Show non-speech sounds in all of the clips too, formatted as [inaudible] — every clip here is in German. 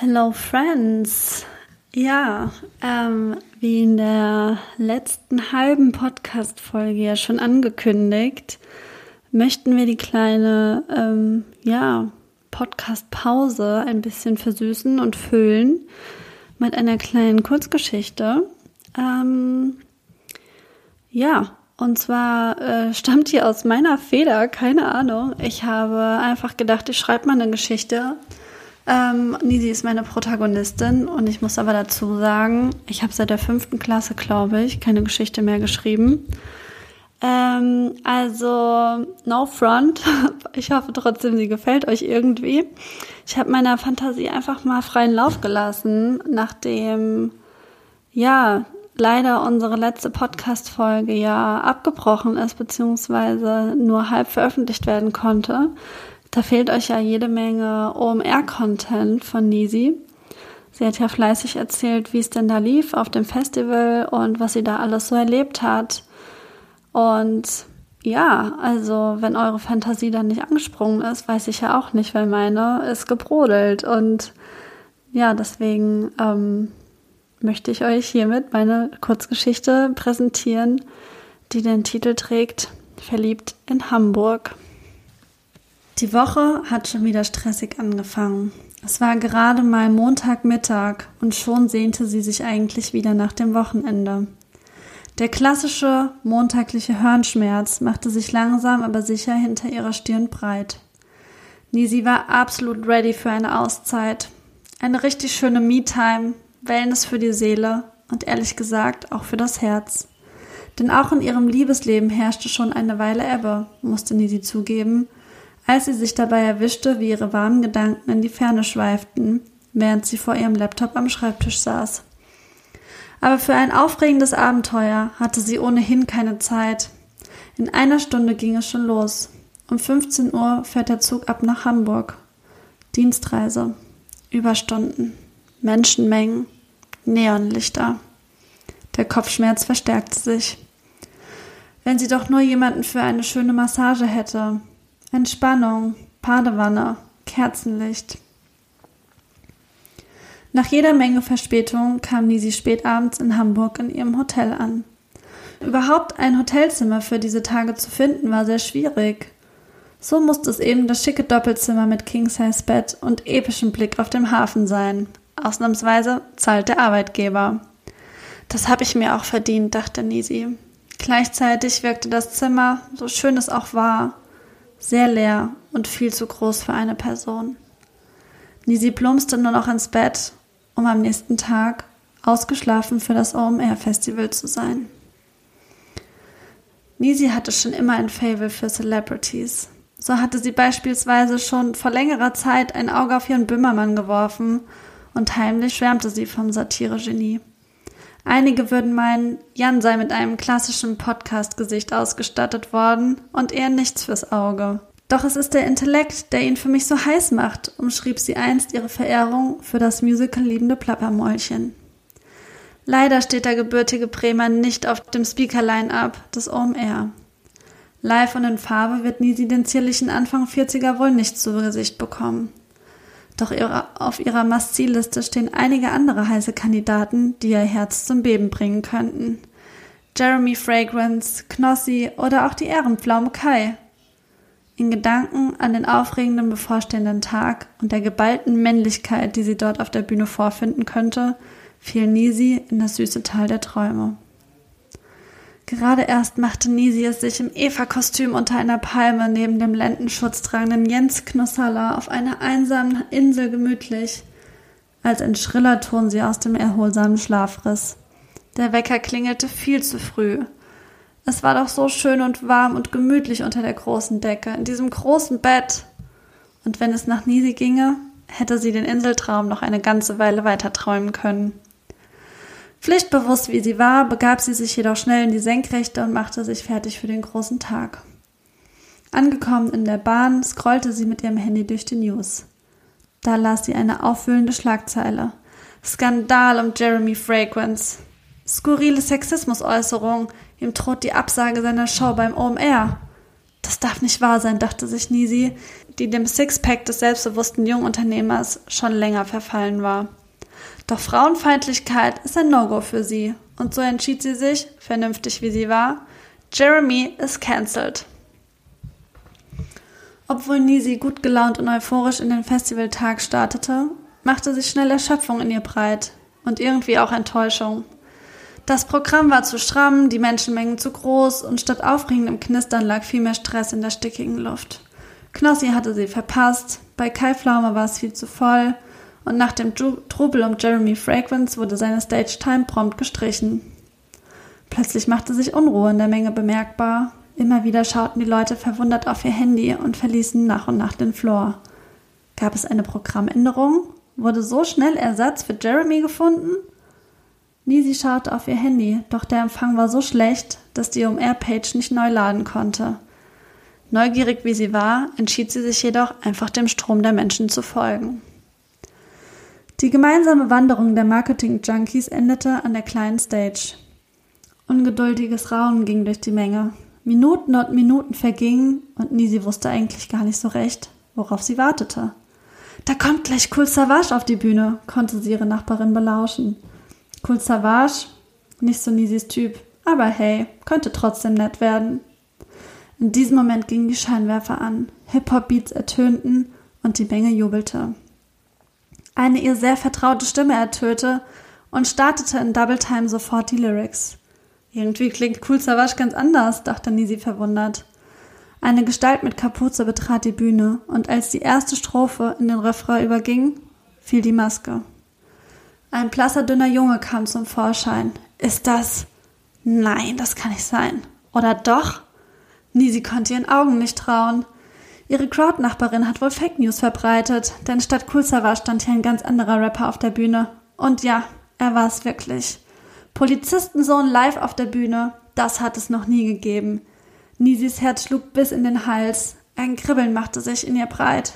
Hello Friends. Ja, ähm, wie in der letzten halben Podcast-Folge ja schon angekündigt, möchten wir die kleine, ähm, ja, Podcast-Pause ein bisschen versüßen und füllen mit einer kleinen Kurzgeschichte. Ähm, ja, und zwar äh, stammt die aus meiner Feder, keine Ahnung. Ich habe einfach gedacht, ich schreibe mal eine Geschichte ähm, Nisi ist meine Protagonistin und ich muss aber dazu sagen, ich habe seit der fünften Klasse, glaube ich, keine Geschichte mehr geschrieben. Ähm, also, no front. [laughs] Ich hoffe trotzdem, sie gefällt euch irgendwie. Ich habe meiner Fantasie einfach mal freien Lauf gelassen, nachdem, ja, leider unsere letzte Podcast-Folge ja abgebrochen ist, beziehungsweise nur halb veröffentlicht werden konnte. Da fehlt euch ja jede Menge OMR-Content von Nisi. Sie hat ja fleißig erzählt, wie es denn da lief auf dem Festival und was sie da alles so erlebt hat. Und ja, also wenn eure Fantasie dann nicht angesprungen ist, weiß ich ja auch nicht, weil meine ist gebrodelt. Und ja, deswegen ähm, möchte ich euch hiermit meine Kurzgeschichte präsentieren, die den Titel trägt Verliebt in Hamburg. Die Woche hat schon wieder stressig angefangen. Es war gerade mal Montagmittag und schon sehnte sie sich eigentlich wieder nach dem Wochenende. Der klassische montagliche Hörnschmerz machte sich langsam aber sicher hinter ihrer Stirn breit. Nisi war absolut ready für eine Auszeit. Eine richtig schöne Me-Time, Wellness für die Seele und ehrlich gesagt auch für das Herz. Denn auch in ihrem Liebesleben herrschte schon eine Weile Ebbe, musste Nisi zugeben, als sie sich dabei erwischte, wie ihre warmen Gedanken in die Ferne schweiften, während sie vor ihrem Laptop am Schreibtisch saß. Aber für ein aufregendes Abenteuer hatte sie ohnehin keine Zeit. In einer Stunde ging es schon los. Um 15 Uhr fährt der Zug ab nach Hamburg. Dienstreise. Überstunden. Menschenmengen. Neonlichter. Der Kopfschmerz verstärkte sich. Wenn sie doch nur jemanden für eine schöne Massage hätte, Entspannung, Badewanne, Kerzenlicht. Nach jeder Menge Verspätung kam Nisi spät abends in Hamburg in ihrem Hotel an. Überhaupt ein Hotelzimmer für diese Tage zu finden war sehr schwierig. So musste es eben das schicke Doppelzimmer mit King-Size-Bett und epischem Blick auf dem Hafen sein. Ausnahmsweise zahlt der Arbeitgeber. Das habe ich mir auch verdient, dachte Nisi. Gleichzeitig wirkte das Zimmer, so schön es auch war, sehr leer und viel zu groß für eine Person. Nisi plumpste nur noch ins Bett, um am nächsten Tag ausgeschlafen für das OMR-Festival zu sein. Nisi hatte schon immer ein Fable für Celebrities. So hatte sie beispielsweise schon vor längerer Zeit ein Auge auf ihren Böhmermann geworfen und heimlich schwärmte sie vom Satire-Genie. Einige würden meinen, Jan sei mit einem klassischen Podcast-Gesicht ausgestattet worden und eher nichts fürs Auge. Doch es ist der Intellekt, der ihn für mich so heiß macht, umschrieb sie einst ihre Verehrung für das Musical liebende Plappermäulchen. Leider steht der gebürtige Bremer nicht auf dem Speaker-Line-Up des OMR. Live und in Farbe wird Nisi den zierlichen Anfang 40er wohl nicht zu Gesicht bekommen. Doch auf ihrer Must-See-Liste stehen einige andere heiße Kandidaten, die ihr Herz zum Beben bringen könnten. Jeremy Fragrance, Knossi oder auch die Ehrenpflaume Kai. In Gedanken an den aufregenden bevorstehenden Tag und der geballten Männlichkeit, die sie dort auf der Bühne vorfinden könnte, fiel Nisi in das süße Tal der Träume. Gerade erst machte Nisi es sich im Eva-Kostüm unter einer Palme neben dem Lendenschutz tragenden Jens Knussalla auf einer einsamen Insel gemütlich, als ein schriller Ton sie aus dem erholsamen Schlaf riss. Der Wecker klingelte viel zu früh. Es war doch so schön und warm und gemütlich unter der großen Decke, in diesem großen Bett. Und wenn es nach Nisi ginge, hätte sie den Inseltraum noch eine ganze Weile weiter träumen können. Pflichtbewusst wie sie war, begab sie sich jedoch schnell in die Senkrechte und machte sich fertig für den großen Tag. Angekommen in der Bahn, scrollte sie mit ihrem Handy durch die News. Da las sie eine aufwühlende Schlagzeile. Skandal um Jeremy Fragrance. Skurrile Sexismusäußerung. Ihm droht die Absage seiner Show beim OMR. Das darf nicht wahr sein, dachte sich Nisi, die dem Sixpack des selbstbewussten Jungunternehmers schon länger verfallen war. Doch Frauenfeindlichkeit ist ein No-Go für sie, und so entschied sie sich, vernünftig wie sie war, Jeremy is cancelled. Obwohl Nisi gut gelaunt und euphorisch in den Festivaltag startete, machte sich schnell Erschöpfung in ihr breit und irgendwie auch Enttäuschung. Das Programm war zu stramm, die Menschenmengen zu groß und statt aufregendem Knistern lag viel mehr Stress in der stickigen Luft. Knossi hatte sie verpasst, bei Kai Pflaume war es viel zu voll und nach dem Trubel um Jeremy Fragrance wurde seine Stage-Time prompt gestrichen. Plötzlich machte sich Unruhe in der Menge bemerkbar. Immer wieder schauten die Leute verwundert auf ihr Handy und verließen nach und nach den Floor. Gab es eine Programmänderung? Wurde so schnell Ersatz für Jeremy gefunden? Nisi schaute auf ihr Handy, doch der Empfang war so schlecht, dass die OMR-Page nicht neu laden konnte. Neugierig wie sie war, entschied sie sich jedoch, einfach dem Strom der Menschen zu folgen. Die gemeinsame Wanderung der Marketing-Junkies endete an der kleinen Stage. Ungeduldiges Raunen ging durch die Menge. Minuten und Minuten vergingen und Nisi wusste eigentlich gar nicht so recht, worauf sie wartete. Da kommt gleich Cool Savage auf die Bühne, konnte sie ihre Nachbarin belauschen. Cool Savage, nicht so Nisis Typ, aber hey, könnte trotzdem nett werden. In diesem Moment gingen die Scheinwerfer an, Hip-Hop-Beats ertönten und die Menge jubelte. Eine ihr sehr vertraute Stimme ertönte und startete in Double Time sofort die Lyrics. Irgendwie klingt Cool Savage ganz anders, dachte Nisi verwundert. Eine Gestalt mit Kapuze betrat die Bühne und als die erste Strophe in den Refrain überging, fiel die Maske. Ein blasser, dünner Junge kam zum Vorschein. Ist das? Nein, das kann nicht sein. Oder doch? Nisi konnte ihren Augen nicht trauen. Ihre Crowd-Nachbarin hat wohl Fake News verbreitet, denn statt Kulsava stand hier ein ganz anderer Rapper auf der Bühne. Und ja, er war es wirklich. Polizistensohn live auf der Bühne, das hat es noch nie gegeben. Nisis Herz schlug bis in den Hals. Ein Kribbeln machte sich in ihr breit.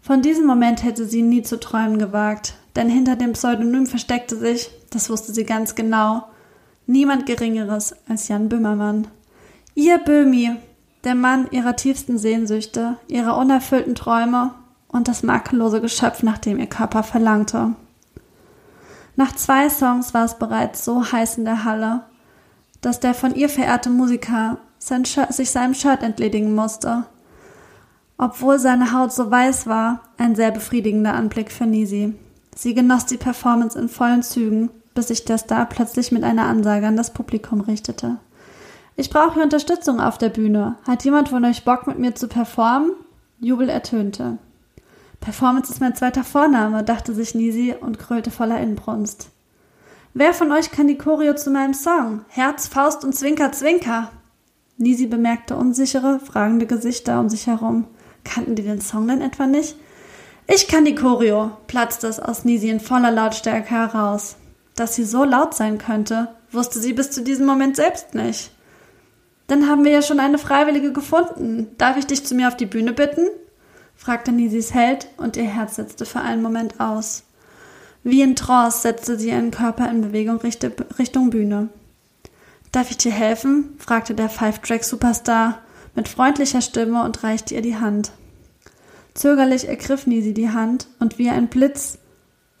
Von diesem Moment hätte sie nie zu träumen gewagt denn hinter dem Pseudonym versteckte sich, das wusste sie ganz genau, niemand Geringeres als Jan Böhmermann. Ihr Böhmi, der Mann ihrer tiefsten Sehnsüchte, ihrer unerfüllten Träume und das makellose Geschöpf, nach dem ihr Körper verlangte. Nach zwei Songs war es bereits so heiß in der Halle, dass der von ihr verehrte Musiker sein sich seinem Shirt entledigen musste. Obwohl seine Haut so weiß war, ein sehr befriedigender Anblick für Nisi. Sie genoss die Performance in vollen Zügen, bis sich der Star plötzlich mit einer Ansage an das Publikum richtete. Ich brauche Unterstützung auf der Bühne. Hat jemand von euch Bock, mit mir zu performen? Jubel ertönte. Performance ist mein zweiter Vorname, dachte sich Nisi und krölte voller Inbrunst. Wer von euch kann die Choreo zu meinem Song? Herz, Faust und Zwinker, Zwinker. Nisi bemerkte unsichere, fragende Gesichter um sich herum. Kannten die den Song denn etwa nicht? Ich kann die Choreo, platzte es aus Nisi in voller Lautstärke heraus. Dass sie so laut sein könnte, wusste sie bis zu diesem Moment selbst nicht. Dann haben wir ja schon eine Freiwillige gefunden. Darf ich dich zu mir auf die Bühne bitten? fragte Nisis Held und ihr Herz setzte für einen Moment aus. Wie in Trance setzte sie ihren Körper in Bewegung Richtung Bühne. Darf ich dir helfen? fragte der Five-Track-Superstar mit freundlicher Stimme und reichte ihr die Hand. Zögerlich ergriff Nisi die Hand und wie ein Blitz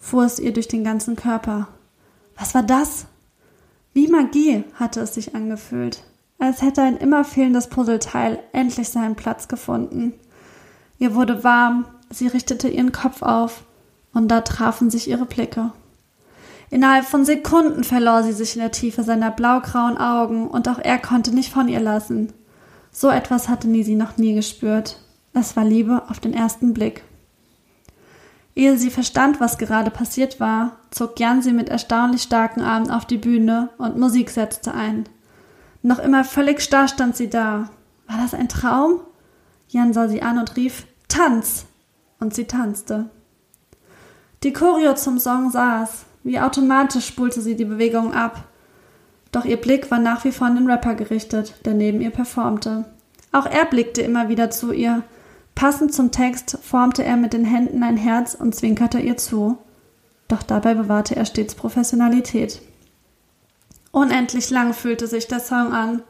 fuhr es ihr durch den ganzen Körper. Was war das? Wie Magie hatte es sich angefühlt, als hätte ein immer fehlendes Puzzleteil endlich seinen Platz gefunden. Ihr wurde warm, sie richtete ihren Kopf auf, und da trafen sich ihre Blicke. Innerhalb von Sekunden verlor sie sich in der Tiefe seiner blaugrauen Augen, und auch er konnte nicht von ihr lassen. So etwas hatte Nisi noch nie gespürt. Es war Liebe auf den ersten Blick. Ehe sie verstand, was gerade passiert war, zog Jan sie mit erstaunlich starken Armen auf die Bühne und Musik setzte ein. Noch immer völlig starr stand sie da. War das ein Traum? Jan sah sie an und rief Tanz. Und sie tanzte. Die Choreo zum Song saß. Wie automatisch spulte sie die Bewegung ab. Doch ihr Blick war nach wie vor an den Rapper gerichtet, der neben ihr performte. Auch er blickte immer wieder zu ihr, Passend zum Text formte er mit den Händen ein Herz und zwinkerte ihr zu. Doch dabei bewahrte er stets Professionalität. Unendlich lang fühlte sich der Song an,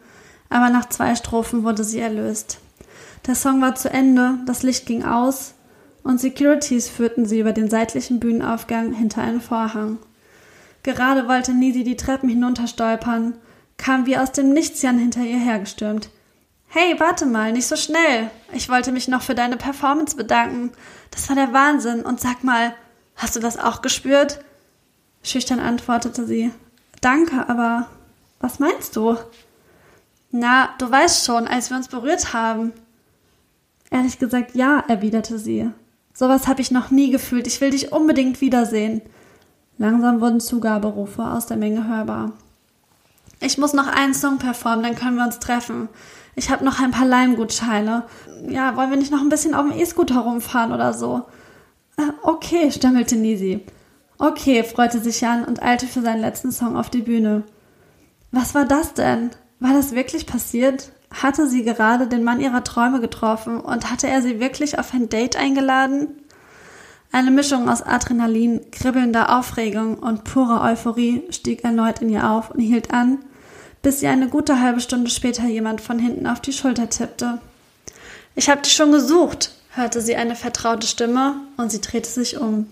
aber nach zwei Strophen wurde sie erlöst. Der Song war zu Ende, das Licht ging aus und Securities führten sie über den seitlichen Bühnenaufgang hinter einen Vorhang. Gerade wollte Nisi die Treppen hinunterstolpern, kam wie aus dem Nichts Jan hinter ihr hergestürmt. Hey, warte mal, nicht so schnell. Ich wollte mich noch für deine Performance bedanken. Das war der Wahnsinn. Und sag mal, hast du das auch gespürt? Schüchtern antwortete sie. Danke, aber was meinst du? Na, du weißt schon, als wir uns berührt haben. Ehrlich gesagt, ja, erwiderte sie. Sowas habe ich noch nie gefühlt. Ich will dich unbedingt wiedersehen. Langsam wurden Zugaberufe aus der Menge hörbar. Ich muss noch einen Song performen, dann können wir uns treffen. Ich habe noch ein paar Leimgutscheine. Ja, wollen wir nicht noch ein bisschen auf dem E-Scooter rumfahren oder so? Äh, okay, stammelte Nisi. Okay, freute sich Jan und eilte für seinen letzten Song auf die Bühne. Was war das denn? War das wirklich passiert? Hatte sie gerade den Mann ihrer Träume getroffen und hatte er sie wirklich auf ein Date eingeladen? Eine Mischung aus Adrenalin, kribbelnder Aufregung und purer Euphorie stieg erneut in ihr auf und hielt an, bis ihr eine gute halbe Stunde später jemand von hinten auf die Schulter tippte. Ich hab dich schon gesucht, hörte sie eine vertraute Stimme und sie drehte sich um.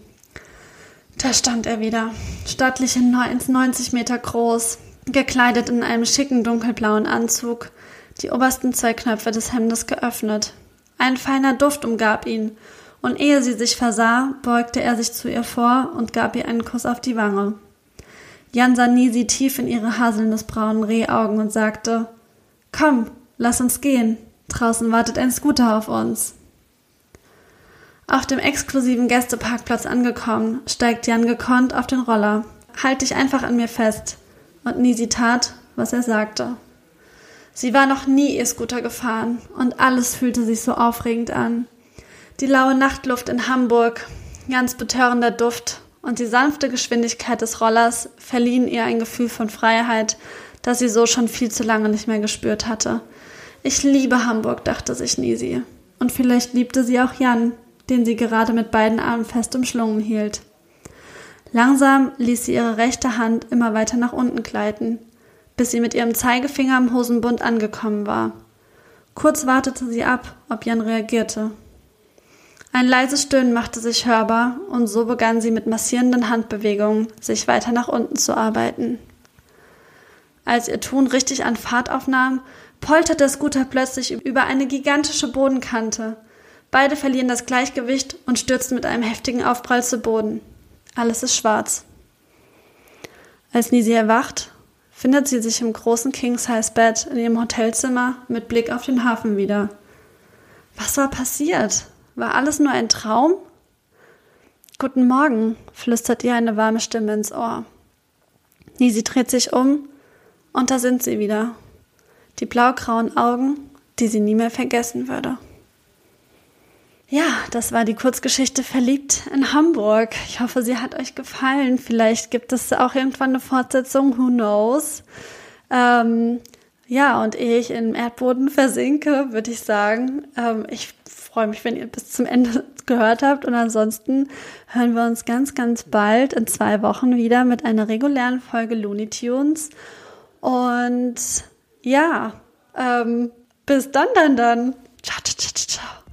Da stand er wieder, stattlich in 90 Meter groß, gekleidet in einem schicken dunkelblauen Anzug, die obersten zwei Knöpfe des Hemdes geöffnet. Ein feiner Duft umgab ihn, und ehe sie sich versah, beugte er sich zu ihr vor und gab ihr einen Kuss auf die Wange. Jan sah Nisi tief in ihre haselnussbraunen Rehaugen und sagte, Komm, lass uns gehen. Draußen wartet ein Scooter auf uns. Auf dem exklusiven Gästeparkplatz angekommen, steigt Jan gekonnt auf den Roller. Halt dich einfach an mir fest. Und Nisi tat, was er sagte. Sie war noch nie E-Scooter gefahren und alles fühlte sich so aufregend an. Die laue Nachtluft in Hamburg, ganz betörender Duft und die sanfte Geschwindigkeit des Rollers verliehen ihr ein Gefühl von Freiheit, das sie so schon viel zu lange nicht mehr gespürt hatte. Ich liebe Hamburg, dachte sich Nisi. Und vielleicht liebte sie auch Jan, den sie gerade mit beiden Armen fest umschlungen hielt. Langsam ließ sie ihre rechte Hand immer weiter nach unten gleiten, bis sie mit ihrem Zeigefinger am Hosenbund angekommen war. Kurz wartete sie ab, ob Jan reagierte. Ein leises Stöhnen machte sich hörbar, und so begann sie mit massierenden Handbewegungen, sich weiter nach unten zu arbeiten. Als ihr Tun richtig an Fahrt aufnahm, polterte der Scooter plötzlich über eine gigantische Bodenkante. Beide verlieren das Gleichgewicht und stürzen mit einem heftigen Aufprall zu Boden. Alles ist schwarz. Als Nisi erwacht, findet sie sich im großen King-Size-Bett in ihrem Hotelzimmer mit Blick auf den Hafen wieder. Was war passiert? War alles nur ein Traum? Guten Morgen, flüstert ihr eine warme Stimme ins Ohr. Nisi dreht sich um und da sind sie wieder. Die blaugrauen Augen, die sie nie mehr vergessen würde. Ja, das war die Kurzgeschichte Verliebt in Hamburg. Ich hoffe, sie hat euch gefallen. Vielleicht gibt es auch irgendwann eine Fortsetzung, who knows. Ähm, ja, und ehe ich im Erdboden versinke, würde ich sagen, ähm, ich freue mich, wenn ihr bis zum Ende [laughs] gehört habt. Und ansonsten hören wir uns ganz, ganz bald in zwei Wochen wieder mit einer regulären Folge Looney Tunes. Und ja, ähm, bis dann, dann, dann. Ciao, ciao, ciao.